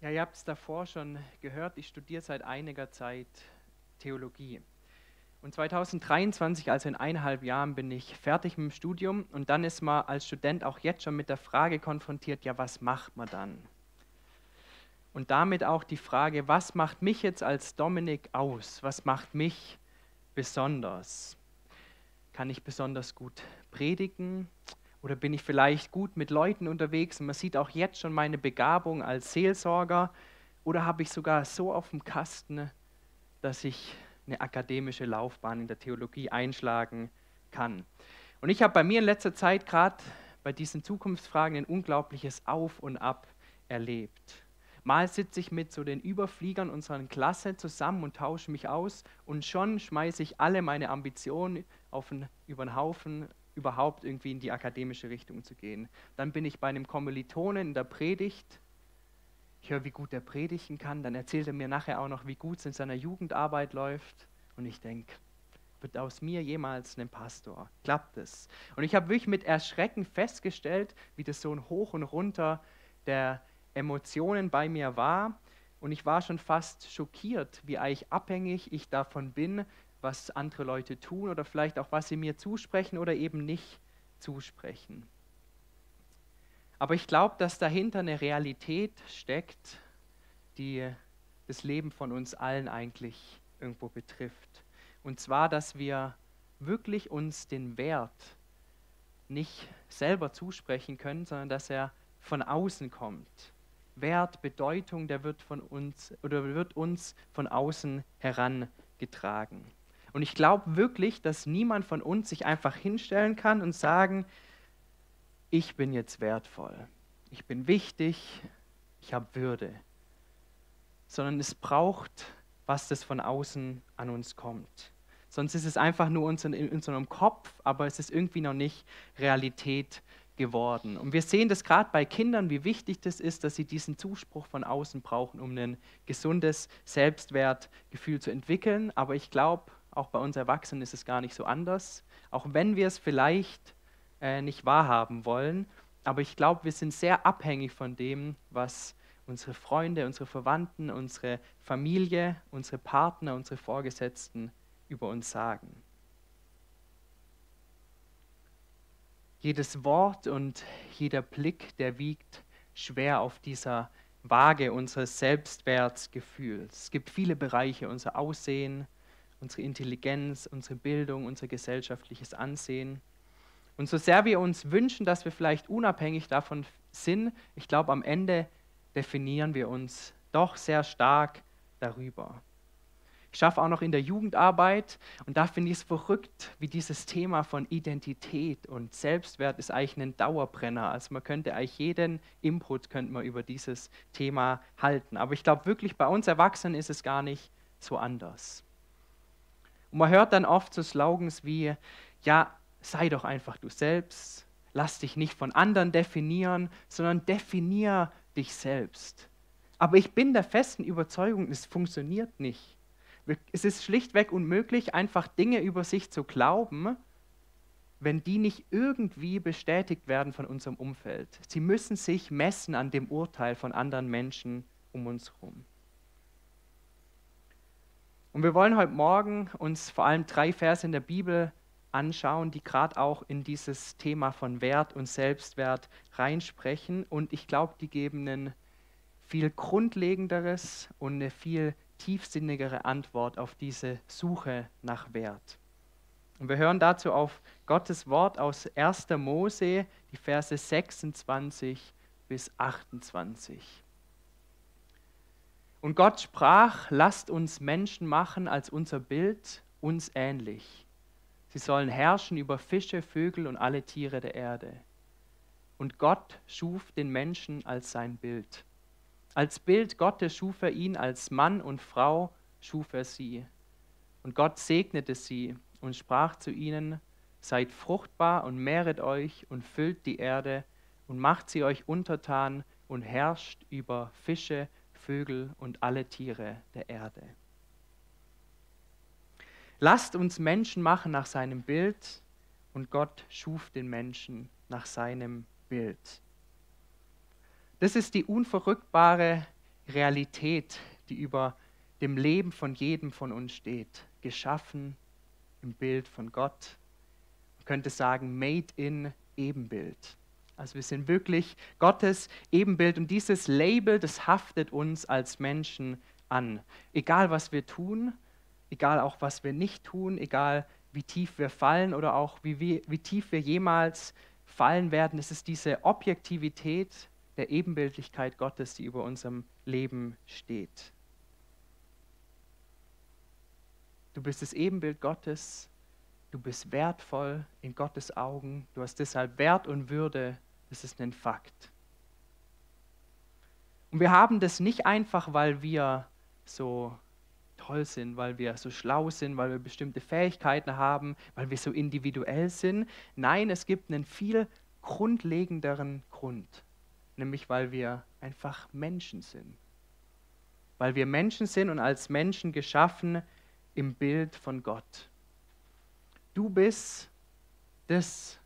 Ja, ihr habt es davor schon gehört, ich studiere seit einiger Zeit Theologie. Und 2023, also in eineinhalb Jahren, bin ich fertig mit dem Studium und dann ist man als Student auch jetzt schon mit der Frage konfrontiert, ja, was macht man dann? Und damit auch die Frage, was macht mich jetzt als Dominik aus? Was macht mich besonders? Kann ich besonders gut predigen? Oder bin ich vielleicht gut mit Leuten unterwegs und man sieht auch jetzt schon meine Begabung als Seelsorger? Oder habe ich sogar so auf dem Kasten, dass ich eine akademische Laufbahn in der Theologie einschlagen kann? Und ich habe bei mir in letzter Zeit gerade bei diesen Zukunftsfragen ein unglaubliches Auf und Ab erlebt. Mal sitze ich mit so den Überfliegern unserer Klasse zusammen und tausche mich aus und schon schmeiße ich alle meine Ambitionen auf den, über den Haufen überhaupt irgendwie in die akademische Richtung zu gehen. Dann bin ich bei einem Kommilitonen in der Predigt. Ich höre, wie gut er predigen kann. Dann erzählt er mir nachher auch noch, wie gut es in seiner Jugendarbeit läuft. Und ich denke, wird aus mir jemals ein Pastor? Klappt es? Und ich habe wirklich mit Erschrecken festgestellt, wie das so ein Hoch und Runter der Emotionen bei mir war. Und ich war schon fast schockiert, wie eigentlich abhängig ich davon bin, was andere Leute tun oder vielleicht auch, was sie mir zusprechen oder eben nicht zusprechen. Aber ich glaube, dass dahinter eine Realität steckt, die das Leben von uns allen eigentlich irgendwo betrifft. Und zwar, dass wir wirklich uns den Wert nicht selber zusprechen können, sondern dass er von außen kommt. Wert, Bedeutung, der wird von uns oder wird uns von außen herangetragen. Und ich glaube wirklich, dass niemand von uns sich einfach hinstellen kann und sagen, ich bin jetzt wertvoll, ich bin wichtig, ich habe Würde, sondern es braucht, was das von außen an uns kommt. Sonst ist es einfach nur in unserem Kopf, aber es ist irgendwie noch nicht Realität geworden. Und wir sehen das gerade bei Kindern, wie wichtig das ist, dass sie diesen Zuspruch von außen brauchen, um ein gesundes Selbstwertgefühl zu entwickeln. Aber ich glaube, auch bei uns Erwachsenen ist es gar nicht so anders. Auch wenn wir es vielleicht äh, nicht wahrhaben wollen. Aber ich glaube, wir sind sehr abhängig von dem, was unsere Freunde, unsere Verwandten, unsere Familie, unsere Partner, unsere Vorgesetzten über uns sagen. Jedes Wort und jeder Blick, der wiegt schwer auf dieser Waage unseres Selbstwertgefühls. Es gibt viele Bereiche, unser Aussehen, unsere Intelligenz, unsere Bildung, unser gesellschaftliches Ansehen. Und so sehr wir uns wünschen, dass wir vielleicht unabhängig davon sind, ich glaube, am Ende definieren wir uns doch sehr stark darüber. Ich schaffe auch noch in der Jugendarbeit und da finde ich es verrückt, wie dieses Thema von Identität und Selbstwert ist eigentlich ein Dauerbrenner. Also man könnte eigentlich jeden Input könnte man über dieses Thema halten. Aber ich glaube wirklich, bei uns Erwachsenen ist es gar nicht so anders. Und man hört dann oft so Slogans wie, ja, sei doch einfach du selbst, lass dich nicht von anderen definieren, sondern definier dich selbst. Aber ich bin der festen Überzeugung, es funktioniert nicht. Es ist schlichtweg unmöglich, einfach Dinge über sich zu glauben, wenn die nicht irgendwie bestätigt werden von unserem Umfeld. Sie müssen sich messen an dem Urteil von anderen Menschen um uns herum. Und wir wollen heute Morgen uns vor allem drei Verse in der Bibel anschauen, die gerade auch in dieses Thema von Wert und Selbstwert reinsprechen. Und ich glaube, die geben ein viel grundlegenderes und eine viel tiefsinnigere Antwort auf diese Suche nach Wert. Und wir hören dazu auf Gottes Wort aus 1. Mose, die Verse 26 bis 28. Und Gott sprach, lasst uns Menschen machen als unser Bild, uns ähnlich. Sie sollen herrschen über Fische, Vögel und alle Tiere der Erde. Und Gott schuf den Menschen als sein Bild. Als Bild Gottes schuf er ihn, als Mann und Frau schuf er sie. Und Gott segnete sie und sprach zu ihnen, seid fruchtbar und mehret euch und füllt die Erde und macht sie euch untertan und herrscht über Fische, Vögel und alle Tiere der Erde. Lasst uns Menschen machen nach seinem Bild und Gott schuf den Menschen nach seinem Bild. Das ist die unverrückbare Realität, die über dem Leben von jedem von uns steht. Geschaffen im Bild von Gott. Man könnte sagen, made in Ebenbild. Also wir sind wirklich Gottes Ebenbild und dieses Label, das haftet uns als Menschen an. Egal was wir tun, egal auch was wir nicht tun, egal wie tief wir fallen oder auch wie, wie, wie tief wir jemals fallen werden, es ist diese Objektivität der Ebenbildlichkeit Gottes, die über unserem Leben steht. Du bist das Ebenbild Gottes, du bist wertvoll in Gottes Augen, du hast deshalb Wert und Würde, das ist ein Fakt. Und wir haben das nicht einfach, weil wir so toll sind, weil wir so schlau sind, weil wir bestimmte Fähigkeiten haben, weil wir so individuell sind. Nein, es gibt einen viel grundlegenderen Grund, nämlich weil wir einfach Menschen sind. Weil wir Menschen sind und als Menschen geschaffen im Bild von Gott. Du bist das,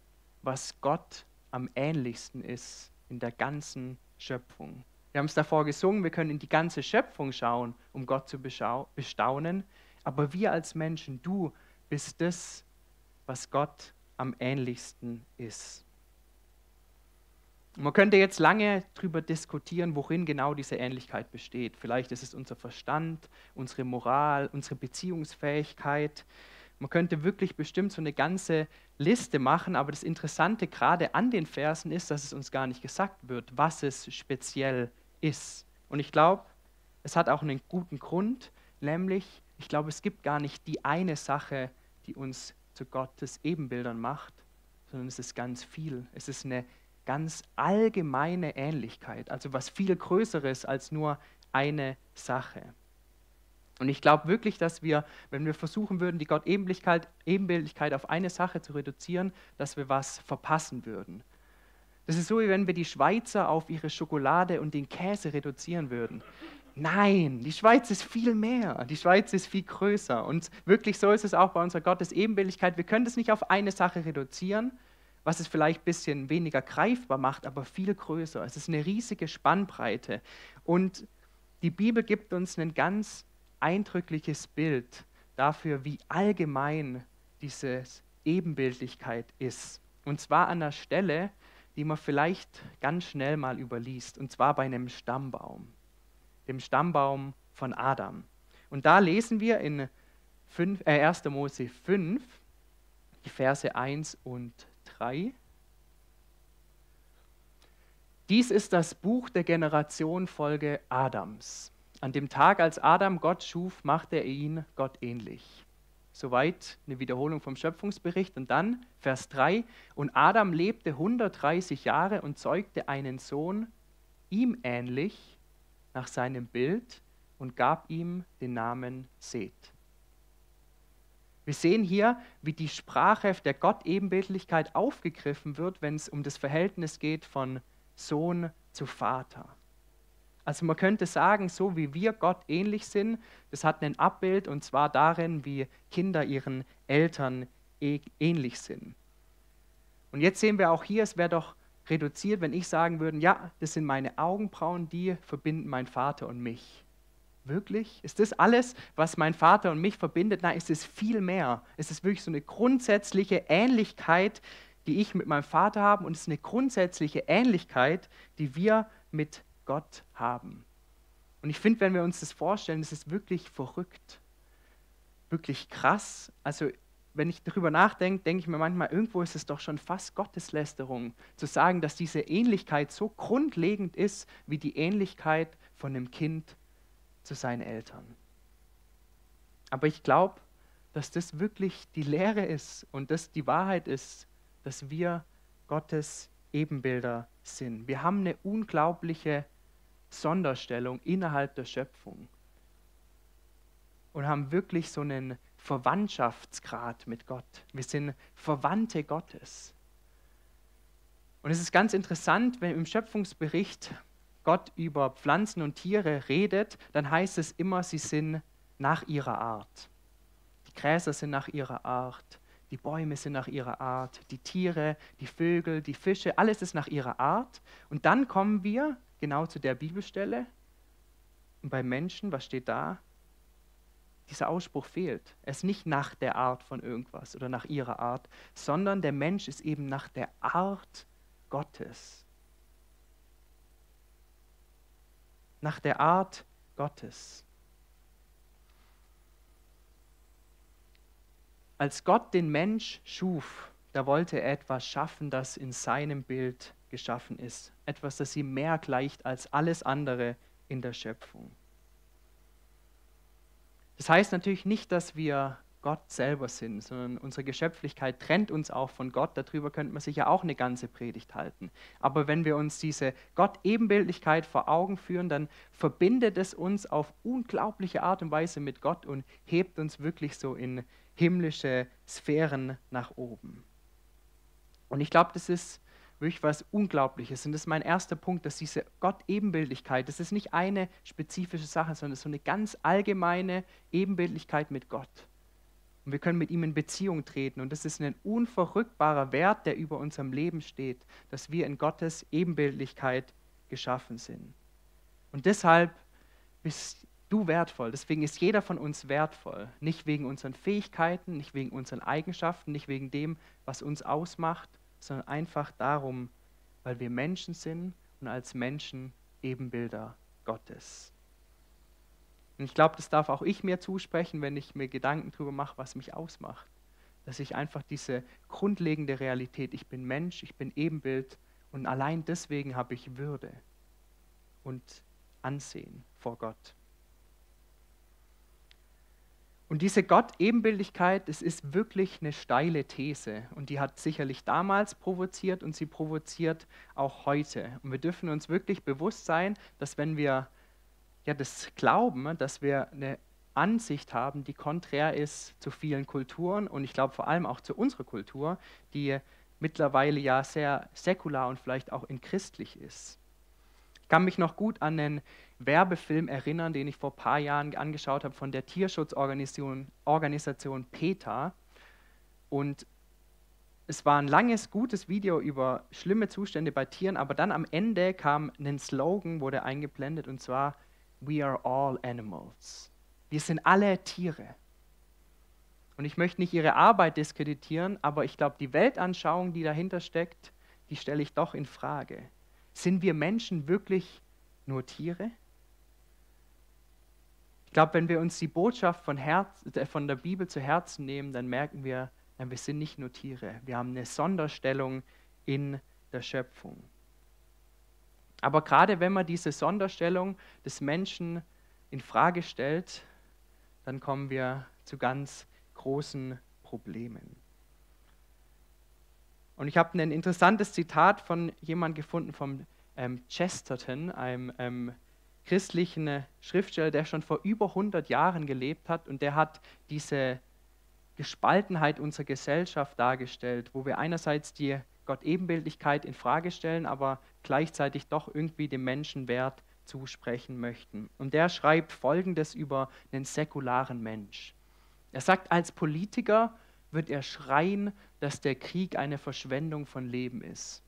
was Gott am ähnlichsten ist in der ganzen Schöpfung. Wir haben es davor gesungen, wir können in die ganze Schöpfung schauen, um Gott zu bestaunen. Aber wir als Menschen, du bist das, was Gott am ähnlichsten ist. Man könnte jetzt lange darüber diskutieren, worin genau diese Ähnlichkeit besteht. Vielleicht ist es unser Verstand, unsere Moral, unsere Beziehungsfähigkeit. Man könnte wirklich bestimmt so eine ganze Liste machen, aber das Interessante gerade an den Versen ist, dass es uns gar nicht gesagt wird, was es speziell ist. Und ich glaube, es hat auch einen guten Grund, nämlich ich glaube, es gibt gar nicht die eine Sache, die uns zu Gottes Ebenbildern macht, sondern es ist ganz viel. Es ist eine ganz allgemeine Ähnlichkeit, also was viel Größeres als nur eine Sache. Und ich glaube wirklich, dass wir, wenn wir versuchen würden, die Gott-Ebenbildlichkeit auf eine Sache zu reduzieren, dass wir was verpassen würden. Das ist so, wie wenn wir die Schweizer auf ihre Schokolade und den Käse reduzieren würden. Nein, die Schweiz ist viel mehr. Die Schweiz ist viel größer. Und wirklich so ist es auch bei unserer Gottes-Ebenbildlichkeit. Wir können das nicht auf eine Sache reduzieren, was es vielleicht ein bisschen weniger greifbar macht, aber viel größer. Es ist eine riesige Spannbreite. Und die Bibel gibt uns ein ganz eindrückliches Bild dafür, wie allgemein diese Ebenbildlichkeit ist. Und zwar an der Stelle, die man vielleicht ganz schnell mal überliest, und zwar bei einem Stammbaum, dem Stammbaum von Adam. Und da lesen wir in 5, äh, 1. Mose 5, die Verse 1 und 3. Dies ist das Buch der Generationenfolge Adams. An dem Tag, als Adam Gott schuf, machte er ihn Gott ähnlich. Soweit eine Wiederholung vom Schöpfungsbericht. Und dann Vers 3. Und Adam lebte 130 Jahre und zeugte einen Sohn, ihm ähnlich, nach seinem Bild, und gab ihm den Namen Seth. Wir sehen hier, wie die Sprache der Gott-Ebenbildlichkeit aufgegriffen wird, wenn es um das Verhältnis geht von Sohn zu Vater. Also man könnte sagen, so wie wir Gott ähnlich sind, das hat ein Abbild und zwar darin, wie Kinder ihren Eltern ähnlich sind. Und jetzt sehen wir auch hier, es wäre doch reduziert, wenn ich sagen würde, ja, das sind meine Augenbrauen, die verbinden mein Vater und mich. Wirklich? Ist das alles, was mein Vater und mich verbindet? Nein, es ist viel mehr. Es ist wirklich so eine grundsätzliche Ähnlichkeit, die ich mit meinem Vater habe und es ist eine grundsätzliche Ähnlichkeit, die wir mit Gott haben. Und ich finde, wenn wir uns das vorstellen, das ist wirklich verrückt, wirklich krass. Also wenn ich darüber nachdenke, denke ich mir manchmal, irgendwo ist es doch schon fast Gotteslästerung, zu sagen, dass diese Ähnlichkeit so grundlegend ist wie die Ähnlichkeit von einem Kind zu seinen Eltern. Aber ich glaube, dass das wirklich die Lehre ist und das die Wahrheit ist, dass wir Gottes Ebenbilder sind. Wir haben eine unglaubliche Sonderstellung innerhalb der Schöpfung und haben wirklich so einen Verwandtschaftsgrad mit Gott. Wir sind Verwandte Gottes. Und es ist ganz interessant, wenn im Schöpfungsbericht Gott über Pflanzen und Tiere redet, dann heißt es immer, sie sind nach ihrer Art. Die Gräser sind nach ihrer Art, die Bäume sind nach ihrer Art, die Tiere, die Vögel, die Fische, alles ist nach ihrer Art. Und dann kommen wir genau zu der Bibelstelle, Und bei Menschen, was steht da? Dieser Ausspruch fehlt. Er ist nicht nach der Art von irgendwas oder nach ihrer Art, sondern der Mensch ist eben nach der Art Gottes. Nach der Art Gottes. Als Gott den Mensch schuf, da wollte er etwas schaffen, das in seinem Bild geschaffen ist. Etwas, das ihm mehr gleicht als alles andere in der Schöpfung. Das heißt natürlich nicht, dass wir Gott selber sind, sondern unsere Geschöpflichkeit trennt uns auch von Gott. Darüber könnte man sich ja auch eine ganze Predigt halten. Aber wenn wir uns diese Gott-Ebenbildlichkeit vor Augen führen, dann verbindet es uns auf unglaubliche Art und Weise mit Gott und hebt uns wirklich so in himmlische Sphären nach oben. Und ich glaube, das ist wirklich was Unglaubliches. Und das ist mein erster Punkt, dass diese Gott-Ebenbildlichkeit, das ist nicht eine spezifische Sache, sondern so eine ganz allgemeine Ebenbildlichkeit mit Gott. Und wir können mit ihm in Beziehung treten. Und das ist ein unverrückbarer Wert, der über unserem Leben steht, dass wir in Gottes Ebenbildlichkeit geschaffen sind. Und deshalb bist du wertvoll. Deswegen ist jeder von uns wertvoll. Nicht wegen unseren Fähigkeiten, nicht wegen unseren Eigenschaften, nicht wegen dem, was uns ausmacht, sondern einfach darum, weil wir Menschen sind und als Menschen Ebenbilder Gottes. Und ich glaube, das darf auch ich mir zusprechen, wenn ich mir Gedanken darüber mache, was mich ausmacht. Dass ich einfach diese grundlegende Realität, ich bin Mensch, ich bin Ebenbild und allein deswegen habe ich Würde und Ansehen vor Gott. Und diese Gott-Ebenbildlichkeit, das ist wirklich eine steile These. Und die hat sicherlich damals provoziert und sie provoziert auch heute. Und wir dürfen uns wirklich bewusst sein, dass wenn wir ja, das glauben, dass wir eine Ansicht haben, die konträr ist zu vielen Kulturen und ich glaube vor allem auch zu unserer Kultur, die mittlerweile ja sehr säkular und vielleicht auch in christlich ist. Ich kann mich noch gut an den Werbefilm erinnern, den ich vor ein paar Jahren angeschaut habe von der Tierschutzorganisation Organisation PETA. Und es war ein langes, gutes Video über schlimme Zustände bei Tieren, aber dann am Ende kam ein Slogan, wurde eingeblendet, und zwar We are all animals. Wir sind alle Tiere. Und ich möchte nicht ihre Arbeit diskreditieren, aber ich glaube, die Weltanschauung, die dahinter steckt, die stelle ich doch in Frage. Sind wir Menschen wirklich nur Tiere? Ich glaube, wenn wir uns die Botschaft von, Herz, äh, von der Bibel zu Herzen nehmen, dann merken wir, wir sind nicht nur Tiere. Wir haben eine Sonderstellung in der Schöpfung. Aber gerade wenn man diese Sonderstellung des Menschen in Frage stellt, dann kommen wir zu ganz großen Problemen. Und ich habe ein interessantes Zitat von jemandem gefunden, vom ähm, Chesterton, einem ähm, christlichen Schriftsteller, der schon vor über 100 Jahren gelebt hat und der hat diese Gespaltenheit unserer Gesellschaft dargestellt, wo wir einerseits die Gott-Ebenbildlichkeit in Frage stellen, aber gleichzeitig doch irgendwie dem Menschen Wert zusprechen möchten. Und der schreibt Folgendes über den säkularen Mensch. Er sagt, als Politiker wird er schreien, dass der Krieg eine Verschwendung von Leben ist.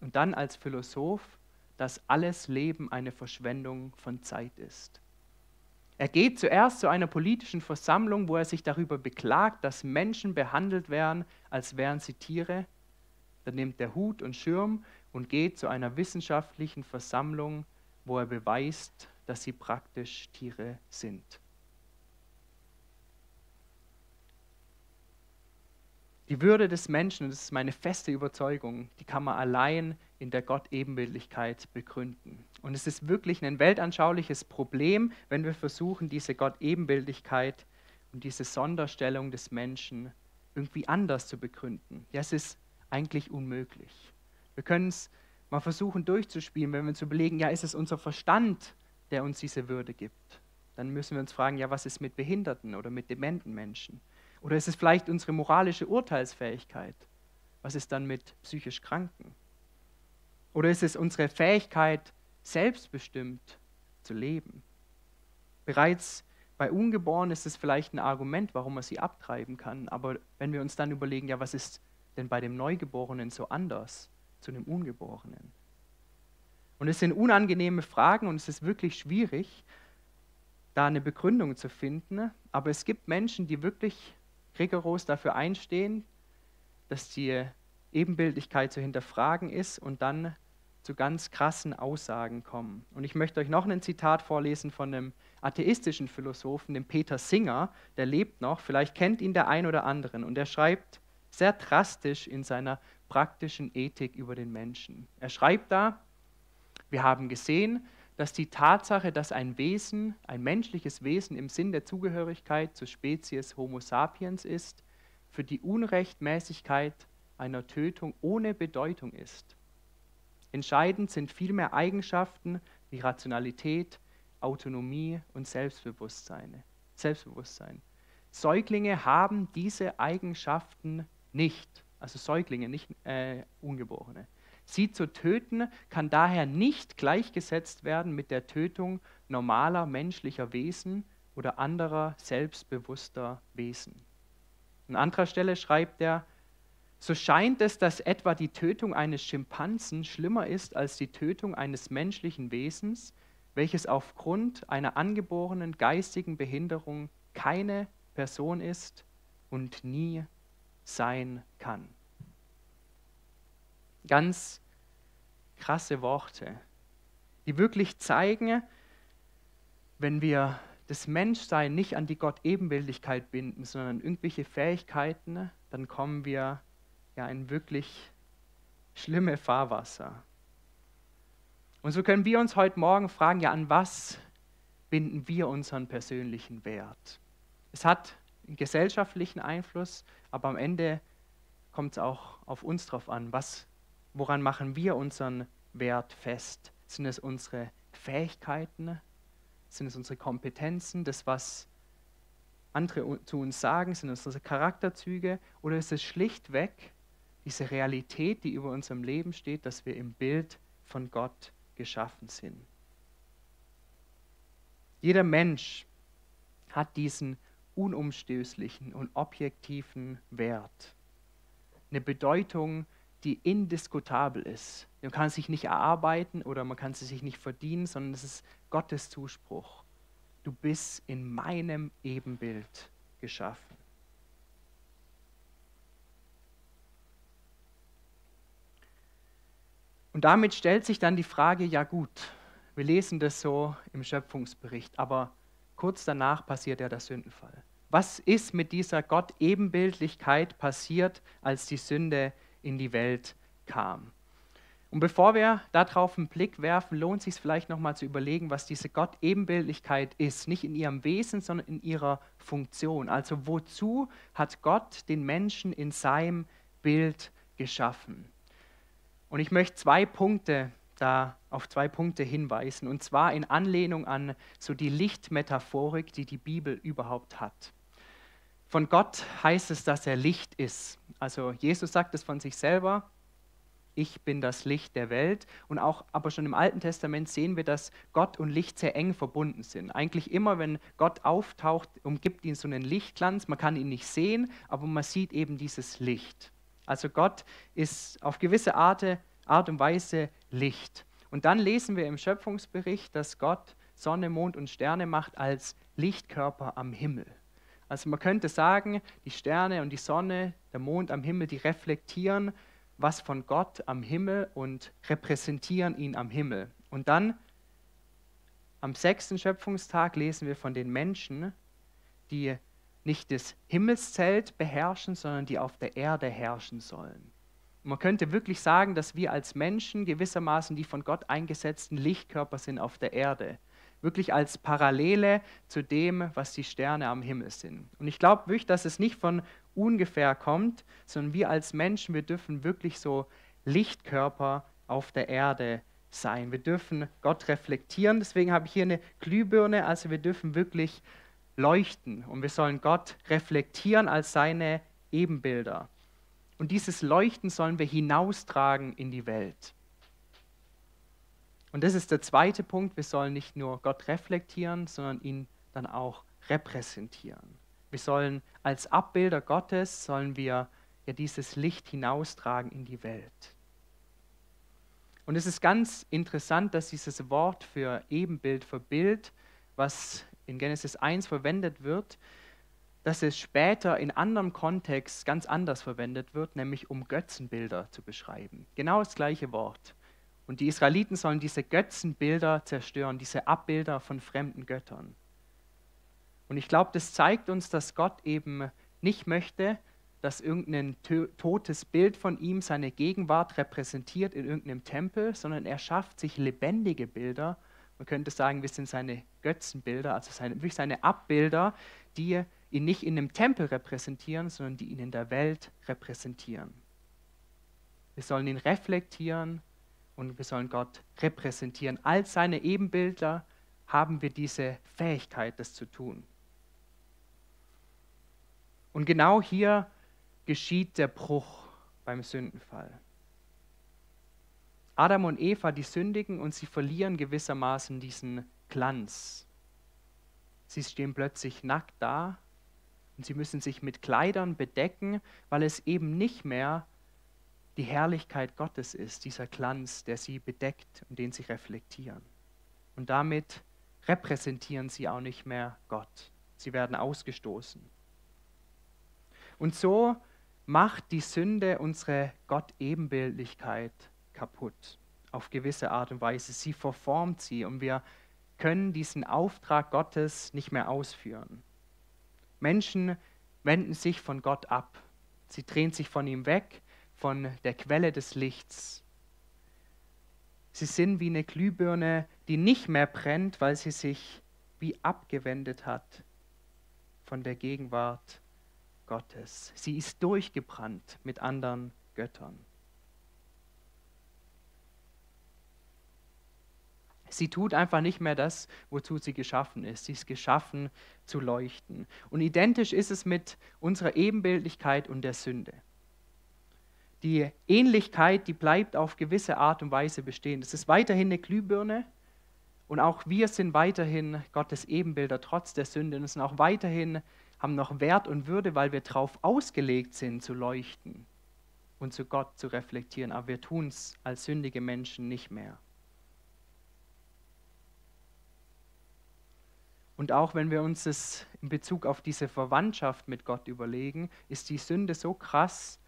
Und dann als Philosoph dass alles Leben eine Verschwendung von Zeit ist. Er geht zuerst zu einer politischen Versammlung, wo er sich darüber beklagt, dass Menschen behandelt werden, als wären sie Tiere. Dann nimmt er Hut und Schirm und geht zu einer wissenschaftlichen Versammlung, wo er beweist, dass sie praktisch Tiere sind. Die Würde des Menschen, das ist meine feste Überzeugung, die kann man allein in der Gott-Ebenbildlichkeit begründen. Und es ist wirklich ein weltanschauliches Problem, wenn wir versuchen, diese Gott-Ebenbildlichkeit und diese Sonderstellung des Menschen irgendwie anders zu begründen. Ja, es ist eigentlich unmöglich. Wir können es mal versuchen durchzuspielen, wenn wir uns überlegen, ja, ist es unser Verstand, der uns diese Würde gibt? Dann müssen wir uns fragen, ja, was ist mit behinderten oder mit dementen Menschen? Oder ist es vielleicht unsere moralische Urteilsfähigkeit? Was ist dann mit psychisch Kranken? Oder ist es unsere Fähigkeit, selbstbestimmt zu leben? Bereits bei Ungeborenen ist es vielleicht ein Argument, warum man sie abtreiben kann. Aber wenn wir uns dann überlegen, ja, was ist denn bei dem Neugeborenen so anders zu dem Ungeborenen? Und es sind unangenehme Fragen und es ist wirklich schwierig. da eine Begründung zu finden. Aber es gibt Menschen, die wirklich rigoros dafür einstehen, dass die Ebenbildlichkeit zu hinterfragen ist und dann zu ganz krassen Aussagen kommen. Und ich möchte euch noch ein Zitat vorlesen von einem atheistischen Philosophen, dem Peter Singer, der lebt noch, vielleicht kennt ihn der ein oder anderen, und er schreibt sehr drastisch in seiner praktischen Ethik über den Menschen. Er schreibt da, wir haben gesehen, dass die Tatsache, dass ein Wesen, ein menschliches Wesen im Sinn der Zugehörigkeit zur Spezies Homo sapiens ist, für die Unrechtmäßigkeit einer Tötung ohne Bedeutung ist. Entscheidend sind vielmehr Eigenschaften wie Rationalität, Autonomie und Selbstbewusstsein. Selbstbewusstsein. Säuglinge haben diese Eigenschaften nicht, also Säuglinge, nicht äh, Ungeborene. Sie zu töten kann daher nicht gleichgesetzt werden mit der Tötung normaler menschlicher Wesen oder anderer selbstbewusster Wesen. An anderer Stelle schreibt er, so scheint es, dass etwa die Tötung eines Schimpansen schlimmer ist als die Tötung eines menschlichen Wesens, welches aufgrund einer angeborenen geistigen Behinderung keine Person ist und nie sein kann. Ganz krasse Worte, die wirklich zeigen, wenn wir das Menschsein nicht an die Gott-Ebenbildlichkeit binden, sondern an irgendwelche Fähigkeiten, dann kommen wir ja in wirklich schlimme Fahrwasser. Und so können wir uns heute Morgen fragen, ja, an was binden wir unseren persönlichen Wert? Es hat einen gesellschaftlichen Einfluss, aber am Ende kommt es auch auf uns drauf an. Was, woran machen wir unseren Wert fest? Sind es unsere Fähigkeiten? Sind es unsere Kompetenzen? Das, was andere zu uns sagen? Sind es unsere Charakterzüge? Oder ist es schlichtweg diese Realität, die über unserem Leben steht, dass wir im Bild von Gott geschaffen sind. Jeder Mensch hat diesen unumstößlichen und objektiven Wert. Eine Bedeutung, die indiskutabel ist. Man kann sich nicht erarbeiten oder man kann sie sich nicht verdienen, sondern es ist Gottes Zuspruch. Du bist in meinem Ebenbild geschaffen. Und damit stellt sich dann die Frage, ja gut, wir lesen das so im Schöpfungsbericht, aber kurz danach passiert ja der Sündenfall. Was ist mit dieser Gott-Ebenbildlichkeit passiert, als die Sünde in die Welt kam? Und bevor wir darauf einen Blick werfen, lohnt es sich vielleicht nochmal zu überlegen, was diese Gott-Ebenbildlichkeit ist. Nicht in ihrem Wesen, sondern in ihrer Funktion. Also wozu hat Gott den Menschen in seinem Bild geschaffen? Und ich möchte zwei Punkte da auf zwei Punkte hinweisen, und zwar in Anlehnung an so die Lichtmetaphorik, die die Bibel überhaupt hat. Von Gott heißt es, dass er Licht ist. Also Jesus sagt es von sich selber, ich bin das Licht der Welt. Und auch, aber schon im Alten Testament sehen wir, dass Gott und Licht sehr eng verbunden sind. Eigentlich immer, wenn Gott auftaucht, umgibt ihn so einen Lichtglanz. Man kann ihn nicht sehen, aber man sieht eben dieses Licht. Also Gott ist auf gewisse Art, Art und Weise Licht. Und dann lesen wir im Schöpfungsbericht, dass Gott Sonne, Mond und Sterne macht als Lichtkörper am Himmel. Also man könnte sagen, die Sterne und die Sonne, der Mond am Himmel, die reflektieren was von Gott am Himmel und repräsentieren ihn am Himmel. Und dann am sechsten Schöpfungstag lesen wir von den Menschen, die nicht das Himmelszelt beherrschen, sondern die auf der Erde herrschen sollen. Man könnte wirklich sagen, dass wir als Menschen gewissermaßen die von Gott eingesetzten Lichtkörper sind auf der Erde. Wirklich als Parallele zu dem, was die Sterne am Himmel sind. Und ich glaube wirklich, dass es nicht von ungefähr kommt, sondern wir als Menschen, wir dürfen wirklich so Lichtkörper auf der Erde sein. Wir dürfen Gott reflektieren. Deswegen habe ich hier eine Glühbirne. Also wir dürfen wirklich leuchten und wir sollen Gott reflektieren als seine Ebenbilder. Und dieses Leuchten sollen wir hinaustragen in die Welt. Und das ist der zweite Punkt. Wir sollen nicht nur Gott reflektieren, sondern ihn dann auch repräsentieren. Wir sollen als Abbilder Gottes, sollen wir ja dieses Licht hinaustragen in die Welt. Und es ist ganz interessant, dass dieses Wort für Ebenbild, für Bild, was in Genesis 1 verwendet wird, dass es später in anderem Kontext ganz anders verwendet wird, nämlich um Götzenbilder zu beschreiben. Genau das gleiche Wort. Und die Israeliten sollen diese Götzenbilder zerstören, diese Abbilder von fremden Göttern. Und ich glaube, das zeigt uns, dass Gott eben nicht möchte, dass irgendein totes Bild von ihm seine Gegenwart repräsentiert in irgendeinem Tempel, sondern er schafft sich lebendige Bilder. Man könnte sagen, wir sind seine Götzenbilder, also seine, wirklich seine Abbilder, die ihn nicht in einem Tempel repräsentieren, sondern die ihn in der Welt repräsentieren. Wir sollen ihn reflektieren und wir sollen Gott repräsentieren. Als seine Ebenbilder haben wir diese Fähigkeit, das zu tun. Und genau hier geschieht der Bruch beim Sündenfall. Adam und Eva, die sündigen und sie verlieren gewissermaßen diesen Glanz. Sie stehen plötzlich nackt da und sie müssen sich mit Kleidern bedecken, weil es eben nicht mehr die Herrlichkeit Gottes ist, dieser Glanz, der sie bedeckt und den sie reflektieren. Und damit repräsentieren sie auch nicht mehr Gott. Sie werden ausgestoßen. Und so macht die Sünde unsere Gott-Ebenbildlichkeit kaputt, auf gewisse Art und Weise. Sie verformt sie und wir können diesen Auftrag Gottes nicht mehr ausführen. Menschen wenden sich von Gott ab. Sie drehen sich von ihm weg, von der Quelle des Lichts. Sie sind wie eine Glühbirne, die nicht mehr brennt, weil sie sich wie abgewendet hat von der Gegenwart Gottes. Sie ist durchgebrannt mit anderen Göttern. Sie tut einfach nicht mehr das, wozu sie geschaffen ist. Sie ist geschaffen zu leuchten. Und identisch ist es mit unserer Ebenbildlichkeit und der Sünde. Die Ähnlichkeit, die bleibt auf gewisse Art und Weise bestehen. Es ist weiterhin eine Glühbirne und auch wir sind weiterhin Gottes Ebenbilder trotz der Sünde und es sind auch weiterhin, haben noch Wert und Würde, weil wir darauf ausgelegt sind zu leuchten und zu Gott zu reflektieren. Aber wir tun es als sündige Menschen nicht mehr. Und auch wenn wir uns das in Bezug auf diese Verwandtschaft mit Gott überlegen, ist die Sünde so krass,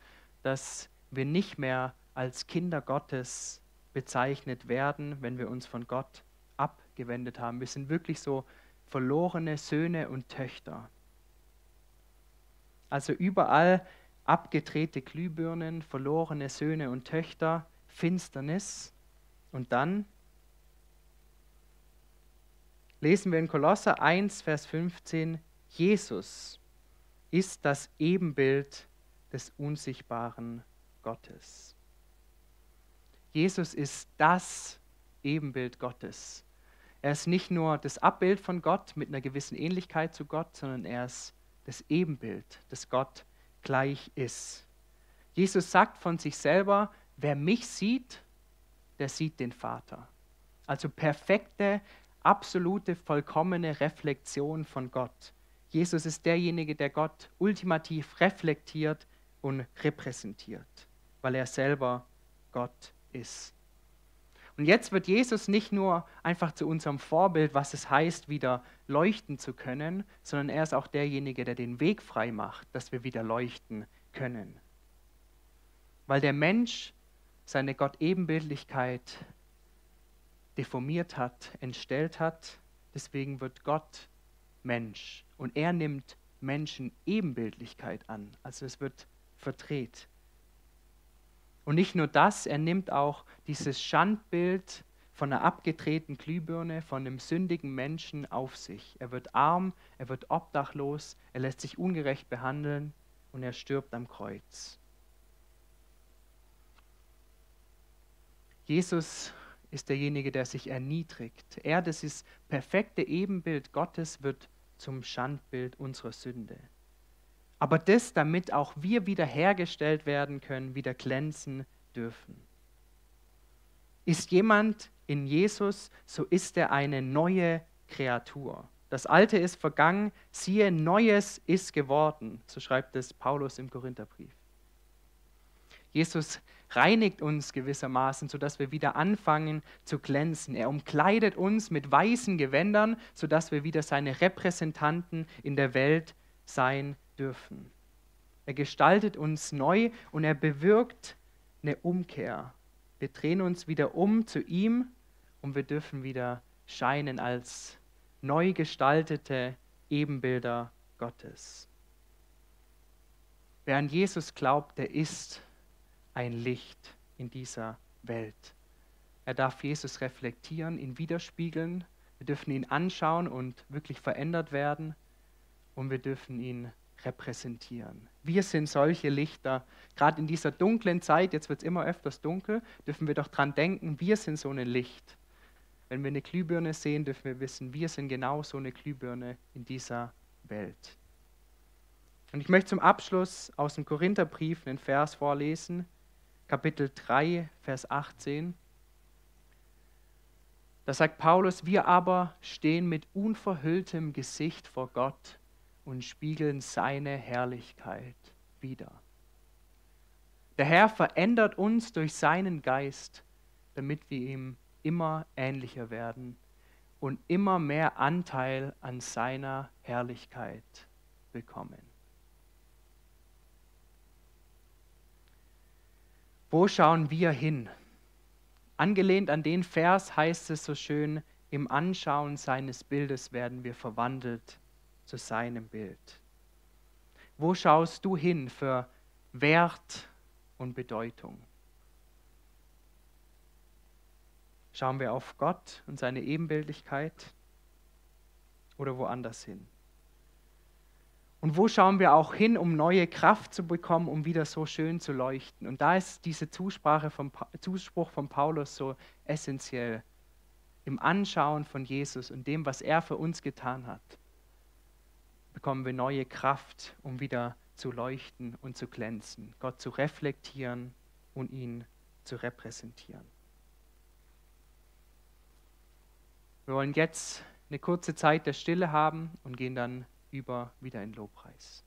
dass wir nicht mehr als Kinder Gottes bezeichnet werden, wenn wir uns von Gott abgewendet haben. Wir sind wirklich so verlorene Söhne und Töchter. Also überall abgedrehte Glühbirnen, verlorene Söhne und Töchter, Finsternis. Und dann lesen wir in Kolosser 1, Vers 15, Jesus ist das Ebenbild des unsichtbaren Gottes. Jesus ist das Ebenbild Gottes. Er ist nicht nur das Abbild von Gott mit einer gewissen Ähnlichkeit zu Gott, sondern er ist das Ebenbild, das Gott gleich ist. Jesus sagt von sich selber, wer mich sieht, der sieht den Vater. Also perfekte absolute, vollkommene Reflexion von Gott. Jesus ist derjenige, der Gott ultimativ reflektiert und repräsentiert, weil er selber Gott ist. Und jetzt wird Jesus nicht nur einfach zu unserem Vorbild, was es heißt, wieder leuchten zu können, sondern er ist auch derjenige, der den Weg frei macht, dass wir wieder leuchten können. Weil der Mensch seine Gott-Ebenbildlichkeit deformiert hat, entstellt hat. Deswegen wird Gott Mensch und er nimmt Menschen Ebenbildlichkeit an. Also es wird verdreht. Und nicht nur das, er nimmt auch dieses Schandbild von einer abgedrehten Glühbirne, von einem sündigen Menschen auf sich. Er wird arm, er wird obdachlos, er lässt sich ungerecht behandeln und er stirbt am Kreuz. Jesus ist derjenige, der sich erniedrigt. Er, das ist perfekte Ebenbild Gottes, wird zum Schandbild unserer Sünde. Aber das, damit auch wir wiederhergestellt werden können, wieder glänzen dürfen. Ist jemand in Jesus, so ist er eine neue Kreatur. Das Alte ist vergangen, siehe, Neues ist geworden. So schreibt es Paulus im Korintherbrief. Jesus reinigt uns gewissermaßen, sodass wir wieder anfangen zu glänzen. Er umkleidet uns mit weißen Gewändern, sodass wir wieder seine Repräsentanten in der Welt sein dürfen. Er gestaltet uns neu und er bewirkt eine Umkehr. Wir drehen uns wieder um zu ihm und wir dürfen wieder scheinen als neu gestaltete Ebenbilder Gottes. Wer an Jesus glaubt, der ist ein Licht in dieser Welt. Er darf Jesus reflektieren, ihn widerspiegeln. Wir dürfen ihn anschauen und wirklich verändert werden. Und wir dürfen ihn repräsentieren. Wir sind solche Lichter. Gerade in dieser dunklen Zeit, jetzt wird es immer öfters dunkel, dürfen wir doch dran denken, wir sind so ein Licht. Wenn wir eine Glühbirne sehen, dürfen wir wissen, wir sind genau so eine Glühbirne in dieser Welt. Und ich möchte zum Abschluss aus dem Korintherbrief einen Vers vorlesen, Kapitel 3, Vers 18. Da sagt Paulus, wir aber stehen mit unverhülltem Gesicht vor Gott und spiegeln seine Herrlichkeit wider. Der Herr verändert uns durch seinen Geist, damit wir ihm immer ähnlicher werden und immer mehr Anteil an seiner Herrlichkeit bekommen. Wo schauen wir hin? Angelehnt an den Vers heißt es so schön, im Anschauen seines Bildes werden wir verwandelt zu seinem Bild. Wo schaust du hin für Wert und Bedeutung? Schauen wir auf Gott und seine Ebenbildlichkeit oder woanders hin? Und wo schauen wir auch hin, um neue Kraft zu bekommen, um wieder so schön zu leuchten? Und da ist diese Zusprache vom, Zuspruch von Paulus so essentiell. Im Anschauen von Jesus und dem, was er für uns getan hat, bekommen wir neue Kraft, um wieder zu leuchten und zu glänzen, Gott zu reflektieren und ihn zu repräsentieren. Wir wollen jetzt eine kurze Zeit der Stille haben und gehen dann über wieder in Lobpreis.